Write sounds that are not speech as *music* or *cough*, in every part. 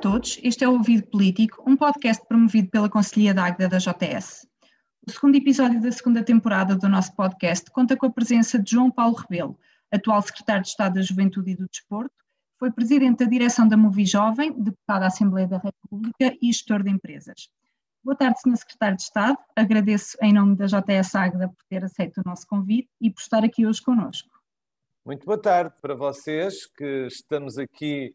todos, este é o Ouvido Político, um podcast promovido pela Conselhia da Águeda da JS. O segundo episódio da segunda temporada do nosso podcast conta com a presença de João Paulo Rebelo, atual secretário de Estado da Juventude e do Desporto, foi presidente da direção da Movi Jovem, deputado à Assembleia da República e gestor de empresas. Boa tarde, Sr. Secretário de Estado. Agradeço em nome da JS Águeda por ter aceito o nosso convite e por estar aqui hoje conosco. Muito boa tarde para vocês que estamos aqui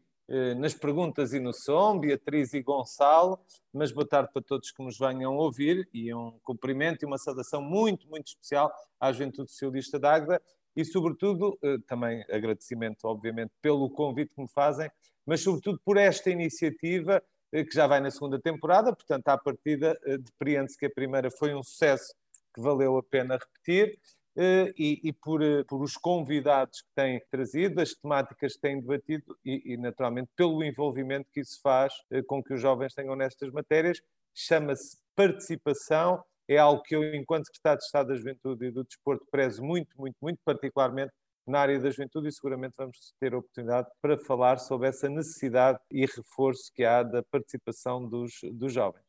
nas perguntas e no som, Beatriz e Gonçalo, mas boa tarde para todos que nos venham ouvir e um cumprimento e uma saudação muito, muito especial à Juventude Socialista da Águeda e, sobretudo, eh, também agradecimento, obviamente, pelo convite que me fazem, mas, sobretudo, por esta iniciativa eh, que já vai na segunda temporada, portanto, à partida, depreende-se que a primeira foi um sucesso que valeu a pena repetir. eh, e, e por, eh, por, os convidados que têm trazido, as temáticas que têm debatido e, e, naturalmente, pelo envolvimento que isso faz eh, com que os jovens tenham nestas matérias. Chama-se participação, é algo que eu, enquanto Secretário de Estado da Juventude e do Desporto, prezo muito, muito, muito, particularmente na área da juventude e seguramente vamos ter a oportunidade para falar sobre essa necessidade e reforço que há da participação dos, dos jovens.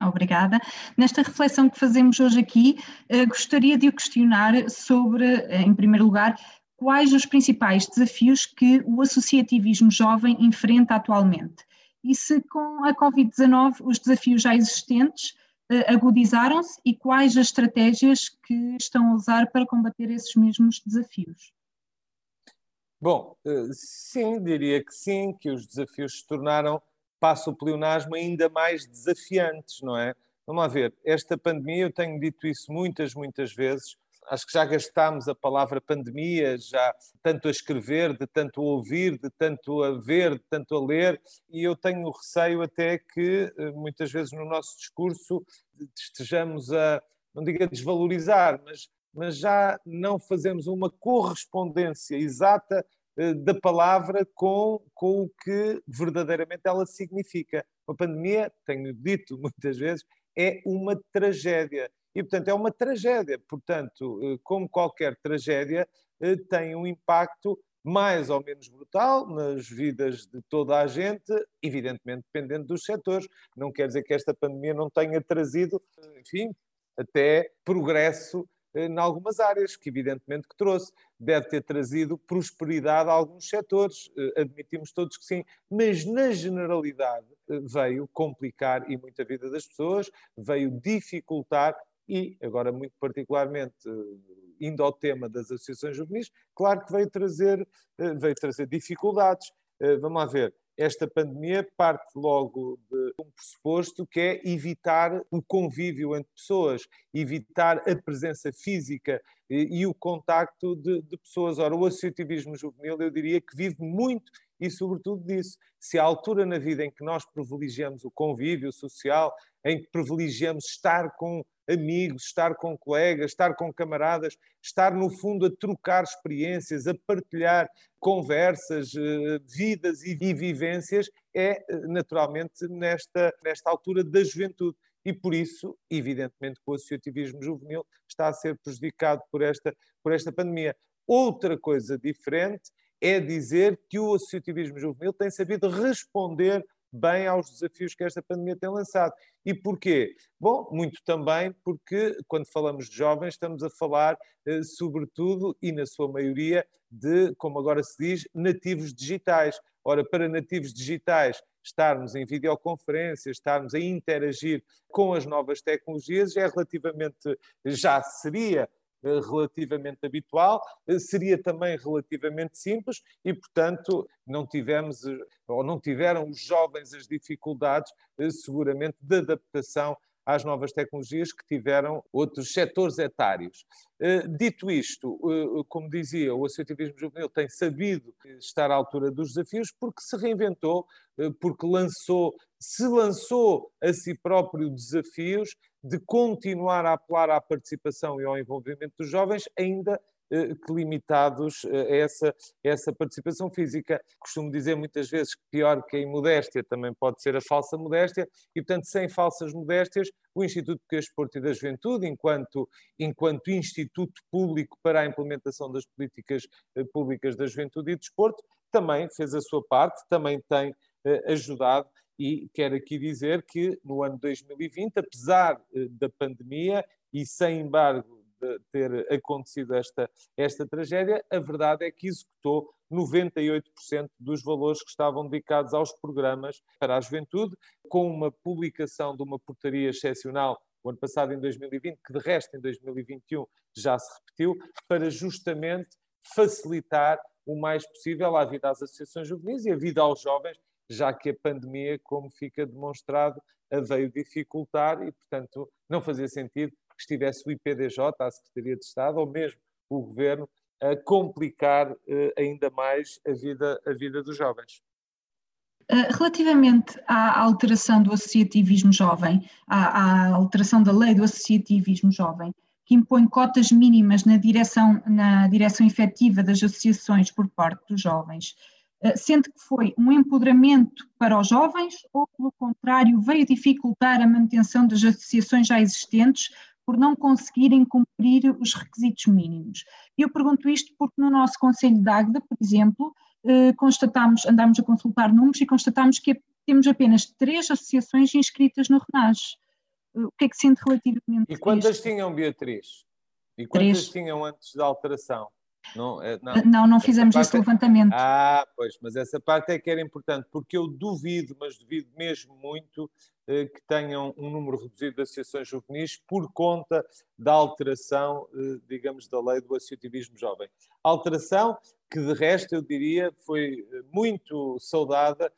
Obrigada. Nesta reflexão que fazemos hoje aqui, eh, gostaria de o questionar sobre, eh, em primeiro lugar, quais os principais desafios que o associativismo jovem enfrenta atualmente e se com a Covid-19 os desafios já existentes eh, agudizaram-se e quais as estratégias que estão a usar para combater esses mesmos desafios. Bom, sim, diria que sim, que os desafios se tornaram passa o pleonasmo ainda mais desafiantes, não é? Vamos lá ver, esta pandemia, eu tenho dito isso muitas, muitas vezes, acho que já gastámos a palavra pandemia, já tanto a escrever, de tanto a ouvir, de tanto a ver, de tanto a ler, e eu tenho receio até que eh, muitas vezes no nosso discurso estejamos a, não digo a desvalorizar, mas, mas já não fazemos uma correspondência exata da palavra com, com o que verdadeiramente ela significa. A pandemia, tenho dito *laughs* muitas vezes, é uma tragédia. E, portanto, é uma tragédia. Portanto, eh, como qualquer tragédia, eh, tem um impacto mais ou menos brutal nas vidas de toda a gente, evidentemente dependendo dos setores. Não quer dizer que esta pandemia não tenha trazido, enfim, até progresso em algumas áreas, que evidentemente que trouxe. Deve ter trazido prosperidade a alguns setores, eh, admitimos todos que sim, mas na generalidade eh, veio complicar e muito a vida das pessoas, veio dificultar e, agora muito particularmente, eh, indo ao tema das associações juvenis, claro que veio trazer, veio trazer dificuldades. Vamos lá ver, esta pandemia parte logo de um pressuposto que é evitar o convívio entre pessoas, evitar a presença física e, e o contacto de, de, pessoas. Ora, o associativismo juvenil, eu diria que vive muito e, sobretudo, disso. Se há altura na vida em que nós privilegiamos o convívio social, em que privilegiamos estar com amigos, estar com colegas, estar com camaradas, estar no fundo a trocar experiências, a partilhar conversas, eh, vidas e vivências, é eh, naturalmente nesta, nesta altura da juventude. E por isso, evidentemente, o associativismo juvenil está a ser prejudicado por esta, por esta pandemia. Outra coisa diferente é dizer que o associativismo juvenil tem sabido responder bem aos desafios que esta pandemia tem lançado. E porquê? Bom, muito também porque, quando falamos de jovens, estamos a falar, eh, sobretudo e na sua maioria, de, como agora se diz, nativos digitais. Ora, para nativos digitais, estarmos em videoconferências, estarmos a interagir com as novas tecnologias é relativamente, já seria relativamente habitual, eh, seria também relativamente simples e, portanto, não tivemos eh, ou não tiveram os jovens as dificuldades, seguramente, de adaptação às novas tecnologias que tiveram outros setores etários. Dito isto, como dizia, o associativismo juvenil tem sabido estar à altura dos desafios porque se reinventou, porque lançou, se lançou a si próprio desafios de continuar a apelar à participação e ao envolvimento dos jovens, ainda eh, que limitados eh, a essa, essa participação física. Costumo dizer muitas vezes que pior que a imodéstia também pode ser a falsa modéstia, e portanto, sem falsas modéstias, o Instituto de Desporto e da Juventude, enquanto, enquanto instituto público para a implementação das políticas eh, públicas da juventude e desporto, também fez a sua parte, também tem ajudado E quero aqui dizer que no ano 2020, apesar da pandemia e sem embargo ter acontecido esta, esta tragédia, a verdade é que executou 98% dos valores que estavam dedicados aos programas para a juventude, com uma publicação de uma portaria excepcional o ano passado, em 2020, que de resto em 2021 já se repetiu, para justamente facilitar o mais possível a vida às associações juvenis e a vida aos jovens, já que a pandemia, como fica demonstrado, a veio dificultar e, portanto, não fazia sentido que estivesse o IPDJ, a Secretaria de Estado, ou mesmo o Governo, a complicar eh, ainda mais a vida, a vida dos jovens. Eh, relativamente à alteração do associativismo jovem, à, à, alteração da lei do associativismo jovem, que impõe cotas mínimas na direção, na direção efetiva das associações por parte dos jovens, eh, sente que foi um empoderamento para os jovens ou, pelo contrário, veio dificultar a manutenção das associações já existentes por não conseguirem cumprir os requisitos mínimos. Eu pergunto isto porque no nosso Conselho de Águeda, por exemplo, eh, constatamos, andámos a consultar números e constatamos que temos apenas três associações inscritas no RENAS. Eh, o que é que sente relativamente E quantas tinham, Beatriz? E quantas três. tinham antes da alteração? Não, é, não, não, não fizemos esse é- levantamento. Ah, pois, mas essa parte é que era importante, porque eu duvido, mas duvido mesmo muito, eh, que tenham um número reduzido de associações juvenis por conta da alteração, eh, digamos, da lei do associativismo jovem. Alteração que, de resto, eu diria, foi eh, muito saudada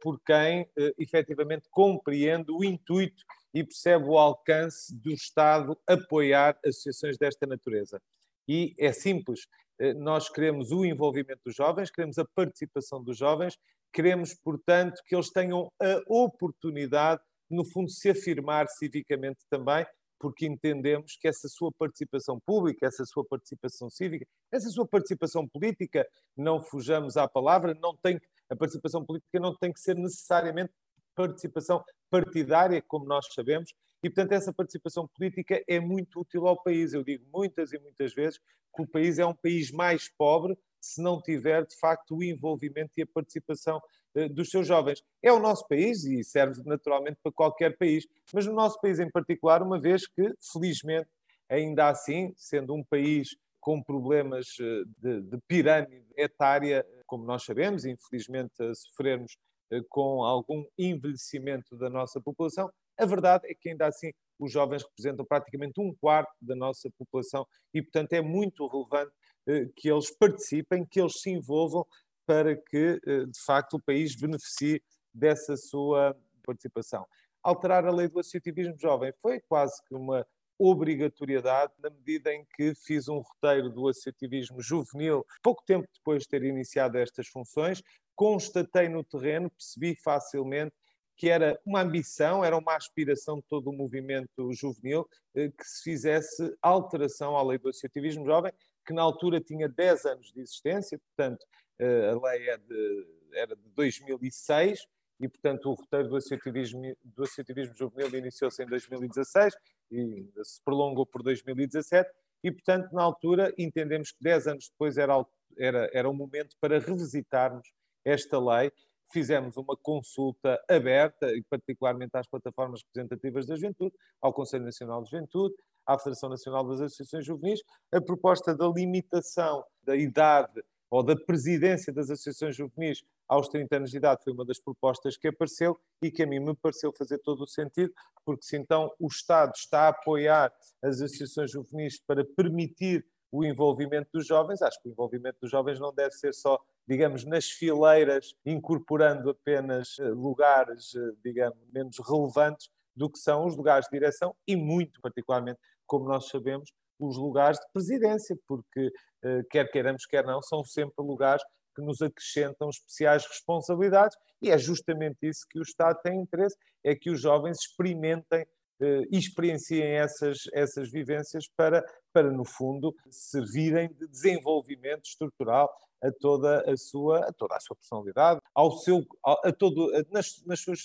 por quem efetivamente compreende o intuito e percebe o alcance do Estado apoiar associações desta natureza. E é simples, eh, nós queremos o envolvimento dos jovens, queremos a participação dos jovens, queremos, portanto, que eles tenham a oportunidade, no fundo, de se afirmar civicamente também, porque entendemos que essa sua participação pública, essa sua participação cívica, essa sua participação política, não fujamos à palavra, não tem, a participação política não tem que ser necessariamente participação partidária, como nós sabemos, e, portanto, essa participação política é muito útil ao país. Eu digo muitas e muitas vezes que o país é um país mais pobre se não tiver, de facto, o envolvimento e a participação eh, dos seus jovens. É o nosso país e serve naturalmente para qualquer país, mas no nosso país em particular, uma vez que, felizmente, ainda assim, sendo um país com problemas eh, de, de pirâmide etária, como nós sabemos, infelizmente a sofrermos eh, com algum envelhecimento da nossa população, a verdade é que ainda assim os jovens representam praticamente um quarto da nossa população e, portanto, é muito relevante eh, que eles participem, que eles se envolvam para que, eh, de facto, o país beneficie dessa sua participação. Alterar a lei do associativismo jovem foi quase que uma obrigatoriedade na medida em que fiz um roteiro do associativismo juvenil pouco tempo depois de ter iniciado estas funções, constatei no terreno, percebi facilmente que era uma ambição, era uma aspiração de todo o movimento juvenil eh, que se fizesse alteração à lei do associativismo jovem, que na altura tinha 10 anos de existência, portanto, eh, a lei é de, era de 2006 e, portanto, o roteiro do associativismo, do associativismo juvenil iniciou-se em 2016 e se prolongou por 2017 e, portanto, na altura entendemos que 10 anos depois era, era, era o momento para revisitarmos esta lei fizemos uma consulta aberta, e particularmente às plataformas representativas da juventude, ao Conselho Nacional de Juventude, à Federação Nacional das Associações Juvenis, a proposta da limitação da idade ou da presidência das associações juvenis aos 30 anos de idade foi uma das propostas que apareceu e que a mim me pareceu fazer todo o sentido, porque se então o Estado está a apoiar as associações juvenis para permitir o envolvimento dos jovens, acho que o envolvimento dos jovens não deve ser só digamos, nas fileiras, incorporando apenas eh, lugares, eh, digamos, menos relevantes do que são os lugares de direção e, muito particularmente, como nós sabemos, os lugares de presidência, porque, eh, quer queiramos, quer não, são sempre lugares que nos acrescentam especiais responsabilidades e é justamente isso que o Estado tem interesse, é que os jovens experimentem e experienciem essas, essas vivências para, para, no fundo, servirem de desenvolvimento estrutural a toda a sua, a toda a sua personalidade, ao seu, a, a todo, a, nas, nas suas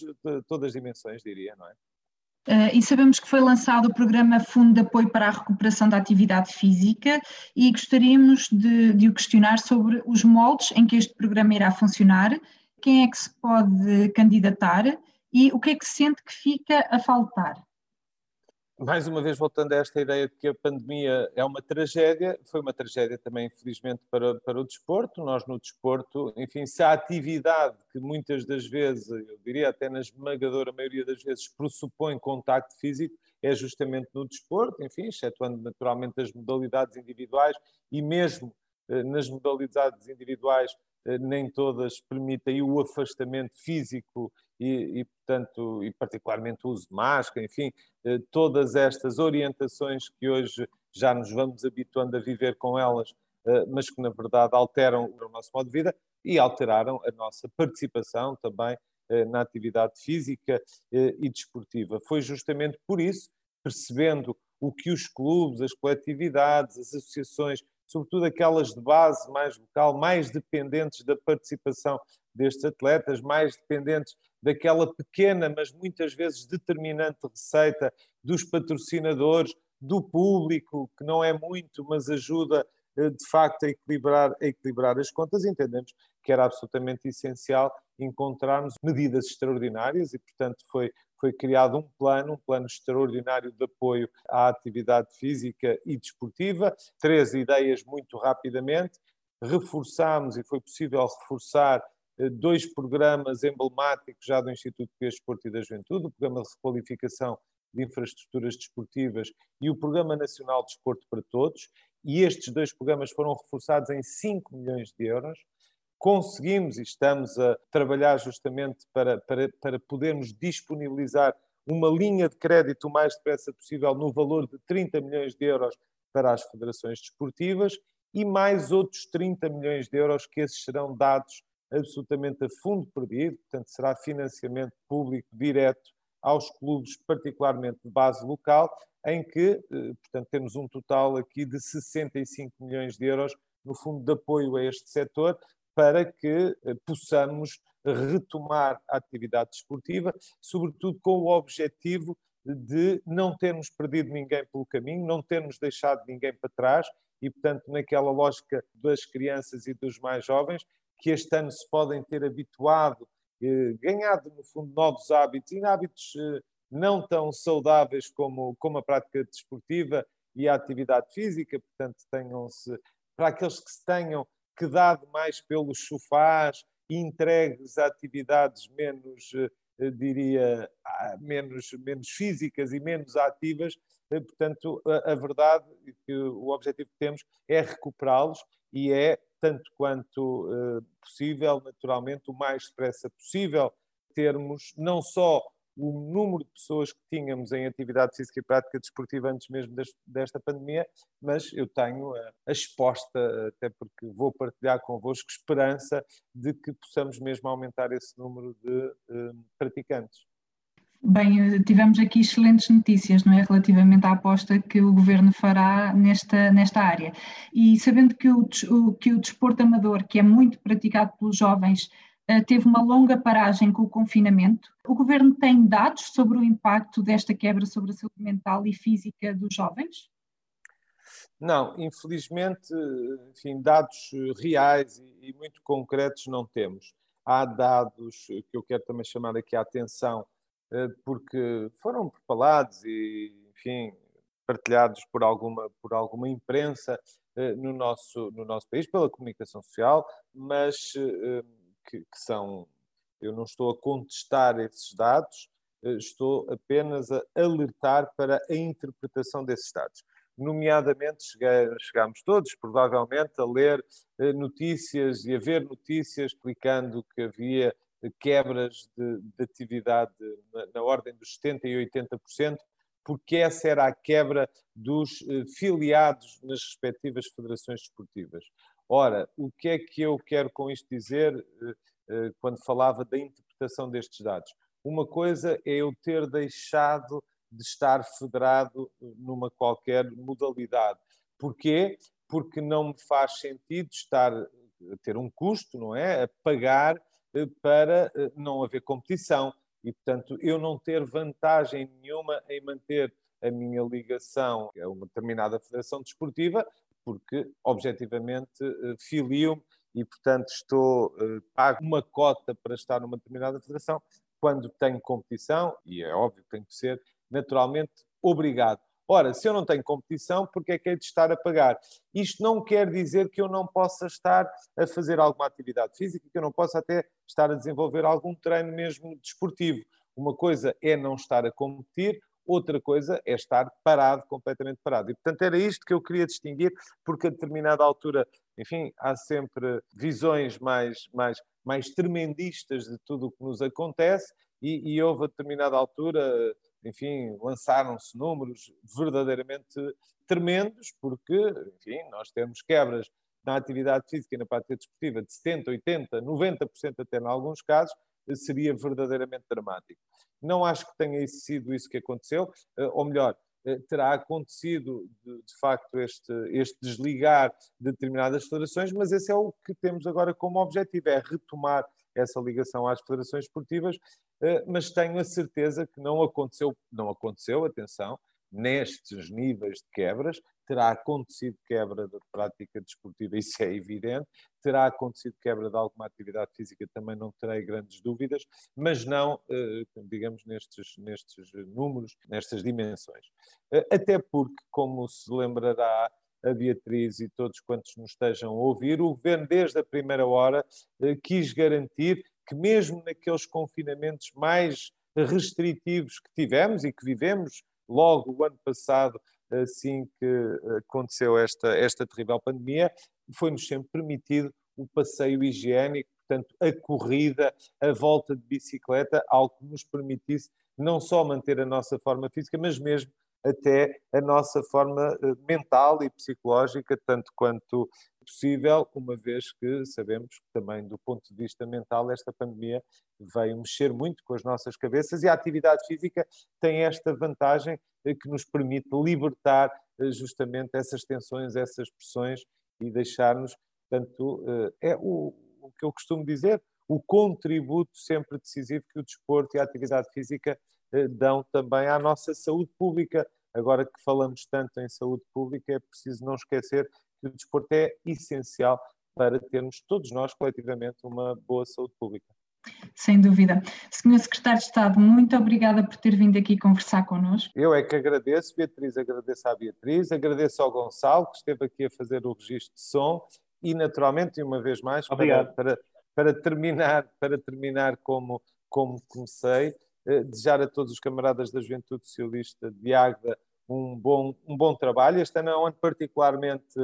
todas as dimensões, diria, não é? Uh, e sabemos que foi lançado o programa Fundo de Apoio para a Recuperação da Atividade Física e gostaríamos de, de o questionar sobre os moldes em que este programa irá funcionar, quem é que se pode candidatar E o que é que sente que fica a faltar? Mais uma vez voltando a esta ideia de que a pandemia é uma tragédia, foi uma tragédia também, infelizmente, para, para o desporto. Nós, no desporto, enfim, se a atividade que muitas das vezes, eu diria até na esmagadora maioria das vezes, pressupõe contacto físico, é justamente no desporto, enfim, excetuando naturalmente as modalidades individuais e mesmo eh, nas modalidades individuais eh, nem todas permitem o afastamento físico e, e, portanto, e particularmente o uso de máscara, enfim, eh, todas estas orientações que hoje já nos vamos habituando a viver com elas, eh, mas que na verdade alteram o nosso modo de vida e alteraram a nossa participação também na atividade física e desportiva. Foi justamente por isso, percebendo o que os clubes, as coletividades, as associações sobretudo aquelas de base mais local, mais dependentes da participação destes atletas, mais dependentes daquela pequena, mas muitas vezes determinante receita dos patrocinadores, do público, que não é muito, mas ajuda eh, de facto a equilibrar, a equilibrar as contas, entendemos que era absolutamente essencial encontrarmos medidas extraordinárias e, portanto, foi, foi criado um plano, um plano extraordinário de apoio à atividade física e desportiva. Três ideias muito rapidamente. Reforçámos, e foi possível reforçar, eh, dois programas emblemáticos já do Instituto de Desporto e da Juventude, o Programa de Requalificação de Infraestruturas Desportivas e o Programa Nacional de Desporto para Todos, e estes dois programas foram reforçados em 5 milhões de euros conseguimos e estamos a trabalhar justamente para, para, para podermos disponibilizar uma linha de crédito o mais depressa possível no valor de 30 milhões de euros para as federações desportivas e mais outros 30 milhões de euros que esses serão dados absolutamente a fundo perdido, portanto será financiamento público direto aos clubes, particularmente de base local, em que, eh, portanto, temos um total aqui de 65 milhões de euros no fundo de apoio a este setor, para que eh, possamos retomar a atividade desportiva, sobretudo com o objetivo de não termos perdido ninguém pelo caminho, não termos deixado ninguém para trás e, portanto, naquela lógica das crianças e dos mais jovens, que este ano se podem ter habituado, eh, ganhado, no fundo, novos hábitos e hábitos eh, não tão saudáveis como, como a prática desportiva e a atividade física, portanto, tenham-se, para aqueles que se tenham quedado mais pelos sofás, entregues a atividades menos, eh, diria, menos, menos físicas e menos ativas. Eh, portanto, a, verdade que o objetivo que temos é recuperá-los e é, tanto quanto uh, possível, naturalmente, o mais depressa possível, termos não só o número de pessoas que tínhamos em atividade física e prática desportiva antes mesmo desta pandemia, mas eu tenho a, exposta, até porque vou partilhar convosco, esperança de que possamos mesmo aumentar esse número de um, praticantes. Bem, tivemos aqui excelentes notícias, não é, relativamente à aposta que o Governo fará nesta, nesta área. E sabendo que o, que o desporto amador, que é muito praticado pelos jovens, eh, teve uma longa paragem com o confinamento. O governo tem dados sobre o impacto desta quebra sobre a saúde mental e física dos jovens? Não, infelizmente, enfim, dados reais e muito concretos não temos. Há dados que eu quero também chamar aqui a atenção, eh, porque foram propalados e, enfim, partilhados por alguma, por alguma imprensa eh, no nosso, no nosso país, pela comunicação social, mas que, que são. Eu não estou a contestar esses dados, eh, estou apenas a alertar para a interpretação desses dados. Nomeadamente, chegámos todos, provavelmente, a ler eh, notícias e a ver notícias explicando que havia quebras de, de atividade na, na, ordem dos 70% e 80%, porque essa era a quebra dos eh, filiados nas respectivas federações desportivas. Ora, o que é que eu quero com isto dizer eh, eh, quando falava da interpretação destes dados? Uma coisa é eu ter deixado de estar federado numa qualquer modalidade. Porquê? Porque não me faz sentido estar ter um custo, não é? A pagar eh, para não haver competição e, portanto, eu não ter vantagem nenhuma em manter a minha ligação a uma determinada federação desportiva, porque objetivamente eh, filio-me e, portanto, estou eh, pago uma cota para estar numa determinada federação, quando tenho competição, e é óbvio que tem que ser, naturalmente obrigado. Ora, se eu não tenho competição, porque é que é de estar a pagar? Isto não quer dizer que eu não possa estar a fazer alguma atividade física, que eu não possa até estar a desenvolver algum treino mesmo desportivo. Uma coisa é não estar a competir, outra coisa é estar parado, completamente parado. E, portanto, era isto que eu queria distinguir, porque a determinada altura, enfim, há sempre visões mais, mais, mais tremendistas de tudo o que nos acontece, e, e houve a determinada altura enfim, lançaram-se números verdadeiramente tremendos, porque, enfim, nós temos quebras na atividade física e na prática desportiva de 70%, 80%, 90% até em alguns casos, seria verdadeiramente dramático. Não acho que tenha sido isso que aconteceu, eh, ou melhor, eh, terá acontecido de, de, facto este, este desligar de determinadas federações, mas esse é o que temos agora como objetivo, é retomar essa ligação às federações esportivas, eh, mas tenho a certeza que não aconteceu, não aconteceu, atenção, nestes níveis de quebras, terá acontecido quebra da prática desportiva, isso é evidente, terá acontecido quebra de alguma atividade física, também não terei grandes dúvidas, mas não, eh, digamos, nestes, nestes números, nestas dimensões. Eh, até porque, como se lembrará a Beatriz e todos quantos nos estejam a ouvir, o governo, desde a primeira hora, eh, quis garantir que, mesmo naqueles confinamentos mais restritivos que tivemos e que vivemos logo o ano passado, assim que aconteceu esta, esta terrível pandemia, foi-nos sempre permitido o passeio higiênico, portanto, a corrida, a volta de bicicleta, algo que nos permitisse não só manter a nossa forma física, mas mesmo até a nossa forma eh, mental e psicológica, tanto quanto possível, uma vez que sabemos que também do ponto de vista mental esta pandemia veio mexer muito com as nossas cabeças e a atividade física tem esta vantagem eh, que nos permite libertar eh, justamente essas tensões, essas pressões e deixar-nos, portanto, é o, o que eu costumo dizer, o contributo sempre decisivo que o desporto e a atividade física dão também à nossa saúde pública. Agora que falamos tanto em saúde pública, é preciso não esquecer que o desporto é essencial para termos todos nós coletivamente uma boa saúde pública. Sem dúvida. Senhor Secretário de Estado, muito obrigada por ter vindo aqui conversar connosco. Eu é que agradeço, Beatriz, agradeço à Beatriz, agradeço ao Gonçalo, que esteve aqui a fazer o registro de som, e naturalmente, e uma vez mais, para, para, para, terminar, para terminar como, como comecei, desejar a todos os camaradas da Juventude Socialista de Águeda um bom, um bom trabalho. Este ano é um ano particularmente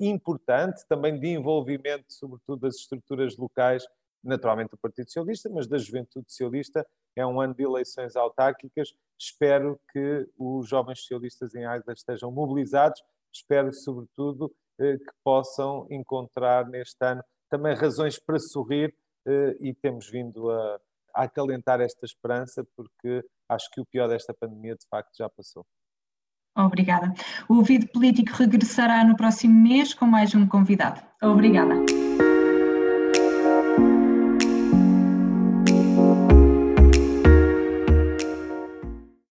importante, também de envolvimento, sobretudo, das estruturas locais, naturalmente do Partido Socialista, mas da Juventude Socialista. É um ano de eleições autárquicas. Espero que os jovens socialistas em Águeda estejam mobilizados. Espero, sobretudo, eh, que possam encontrar neste ano também razões para sorrir eh, e temos vindo a acalentar esta esperança, porque acho que o pior desta pandemia de facto já passou. Obrigada. O ouvido político regressará no próximo mês com mais um convidado. Obrigada.